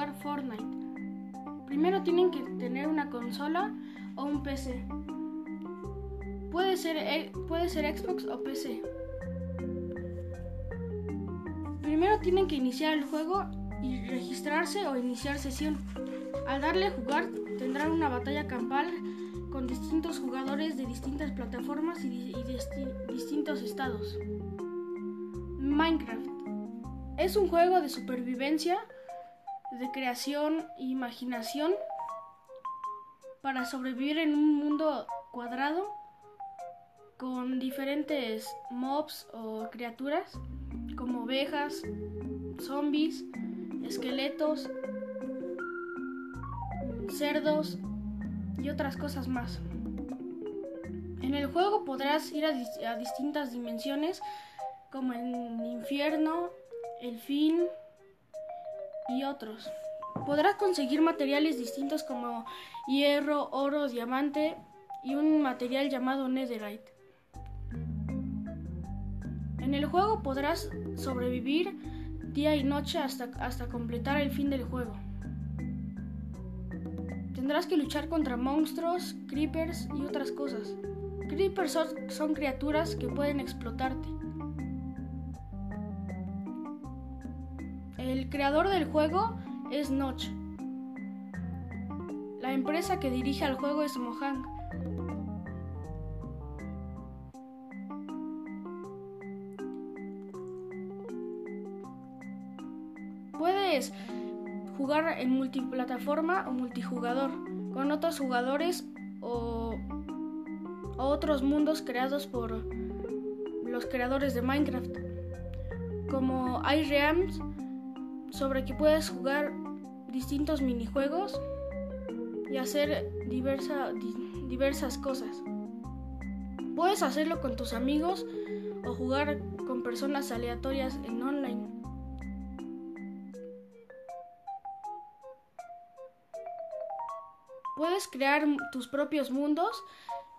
jugar Fortnite. Primero tienen que tener una consola o un PC. Puede ser, e, puede ser Xbox o PC. Primero tienen que iniciar el juego y registrarse o iniciar sesión. Al darle a jugar tendrán una batalla campal con distintos jugadores de distintas plataformas y, distintos estados. Minecraft es un juego de supervivencia, de creación e imaginación para sobrevivir en un mundo cuadrado con diferentes mobs o criaturas como ovejas, zombies, esqueletos, cerdos y otras cosas más. En el juego podrás ir a, distintas dimensiones como el infierno, el fin y otros. Podrás conseguir materiales distintos como hierro, oro, diamante y un material llamado netherite. En el juego podrás sobrevivir día y noche hasta, hasta completar el fin del juego. Tendrás que luchar contra monstruos, creepers y otras cosas. Creepers son, criaturas que pueden explotarte. El creador del juego es Notch. La empresa que dirige al juego es Mojang. Puedes jugar en multiplataforma o multijugador con otros jugadores o, otros mundos creados por los creadores de Minecraft como iReams sobre que puedes jugar distintos minijuegos y hacer diversas cosas. Puedes hacerlo con tus amigos o jugar con personas aleatorias en online. Puedes crear tus propios mundos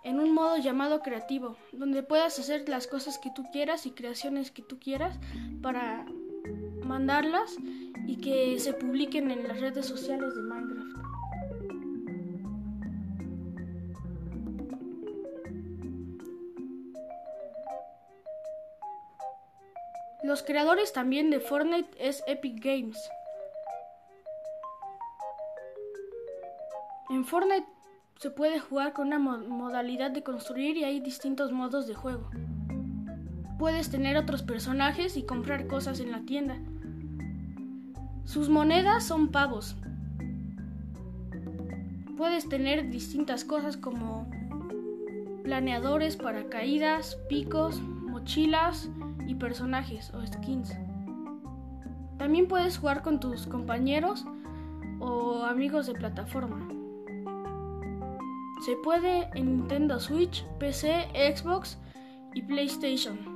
en un modo llamado creativo, donde puedas hacer las cosas que tú quieras y creaciones que tú quieras para mandarlas y que se publiquen en las redes sociales de Minecraft. Los creadores también de Fortnite es Epic Games. En Fortnite se puede jugar con una modalidad de construir y hay distintos modos de juego. Puedes tener otros personajes y comprar cosas en la tienda. Sus monedas son pavos. Puedes tener distintas cosas como planeadores, paracaídas, picos, mochilas y personajes o skins. También puedes jugar con tus compañeros o amigos de plataforma. Se puede en Nintendo Switch, PC, Xbox y PlayStation,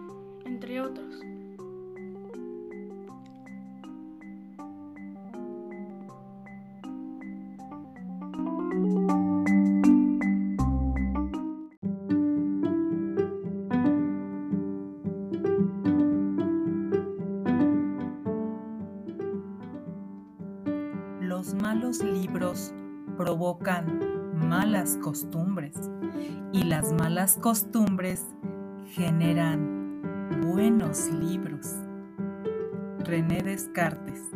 entre otros. Los malos libros provocan malas costumbres y las malas costumbres generan buenos libros. René Descartes